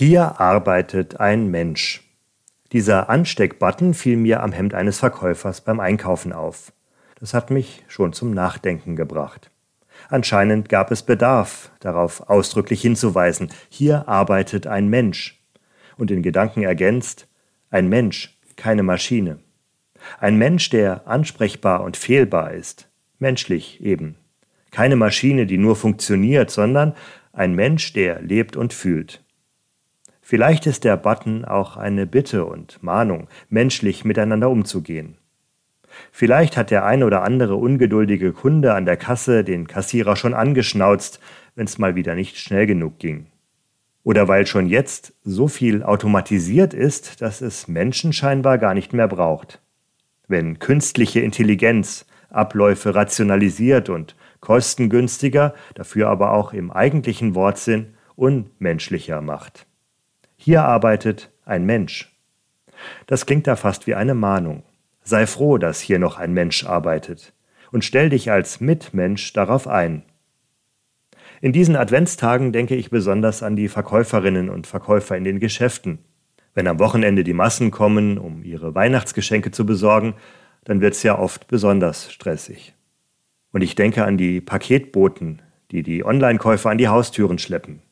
Hier arbeitet ein Mensch. Dieser Ansteckbutton fiel mir am Hemd eines Verkäufers beim Einkaufen auf. Das hat mich schon zum Nachdenken gebracht. Anscheinend gab es Bedarf, darauf ausdrücklich hinzuweisen, hier arbeitet ein Mensch. Und in Gedanken ergänzt, ein Mensch, keine Maschine. Ein Mensch, der ansprechbar und fehlbar ist, menschlich eben. Keine Maschine, die nur funktioniert, sondern ein Mensch, der lebt und fühlt. Vielleicht ist der Button auch eine Bitte und Mahnung, menschlich miteinander umzugehen. Vielleicht hat der ein oder andere ungeduldige Kunde an der Kasse den Kassierer schon angeschnauzt, wenn es mal wieder nicht schnell genug ging. Oder weil schon jetzt so viel automatisiert ist, dass es Menschen scheinbar gar nicht mehr braucht. Wenn künstliche Intelligenz Abläufe rationalisiert und kostengünstiger, dafür aber auch im eigentlichen Wortsinn unmenschlicher macht. Hier arbeitet ein Mensch. Das klingt da fast wie eine Mahnung. Sei froh, dass hier noch ein Mensch arbeitet und stell dich als Mitmensch darauf ein. In diesen Adventstagen denke ich besonders an die Verkäuferinnen und Verkäufer in den Geschäften. Wenn am Wochenende die Massen kommen, um ihre Weihnachtsgeschenke zu besorgen, dann wird es ja oft besonders stressig. Und ich denke an die Paketboten, die die Online-Käufer an die Haustüren schleppen.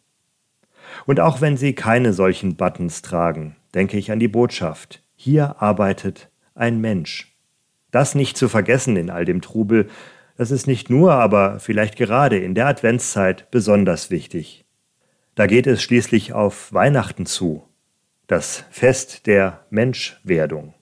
Und auch wenn Sie keine solchen Buttons tragen, denke ich an die Botschaft. Hier arbeitet ein Mensch. Das nicht zu vergessen in all dem Trubel, das ist nicht nur, aber vielleicht gerade in der Adventszeit besonders wichtig. Da geht es schließlich auf Weihnachten zu, das Fest der Menschwerdung.